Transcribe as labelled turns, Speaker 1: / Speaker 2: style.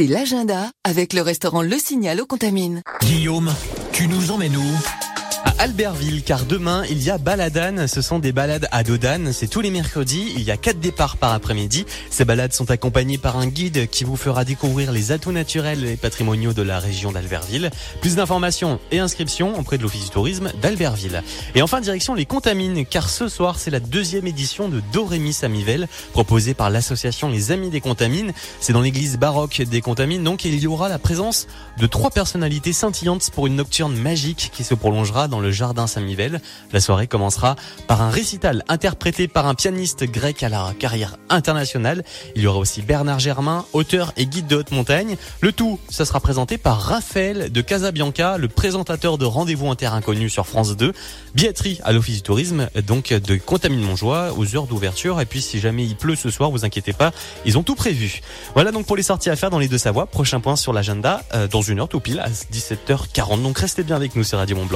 Speaker 1: C'était l'agenda avec le restaurant Le Signal au Contamine.
Speaker 2: Guillaume, tu nous emmènes où?
Speaker 3: Albertville car demain il y a baladane, ce sont des balades à Dodane, c'est tous les mercredis, il y a quatre départs par après-midi. Ces balades sont accompagnées par un guide qui vous fera découvrir les atouts naturels et patrimoniaux de la région d'Albertville. Plus d'informations et inscriptions auprès de l'Office du tourisme d'Albertville. Et enfin direction les Contamines car ce soir c'est la deuxième édition de Dorémy Samivelle proposée par l'association Les Amis des Contamines. C'est dans l'église baroque des Contamines donc il y aura la présence de trois personnalités scintillantes pour une nocturne magique qui se prolongera dans le jardin Saint-Mivelle. La soirée commencera par un récital interprété par un pianiste grec à la carrière internationale. Il y aura aussi Bernard Germain, auteur et guide de haute montagne. Le tout, ça sera présenté par Raphaël de Casabianca, le présentateur de Rendez-vous Inter Inconnu sur France 2. Billetterie à l'Office du Tourisme, donc de Contamine Montjoie aux heures d'ouverture. Et puis si jamais il pleut ce soir, vous inquiétez pas, ils ont tout prévu. Voilà donc pour les sorties à faire dans les deux Savoies. Prochain point sur l'agenda euh, dans une heure tout pile à 17h40. Donc restez bien avec nous sur Radio Mont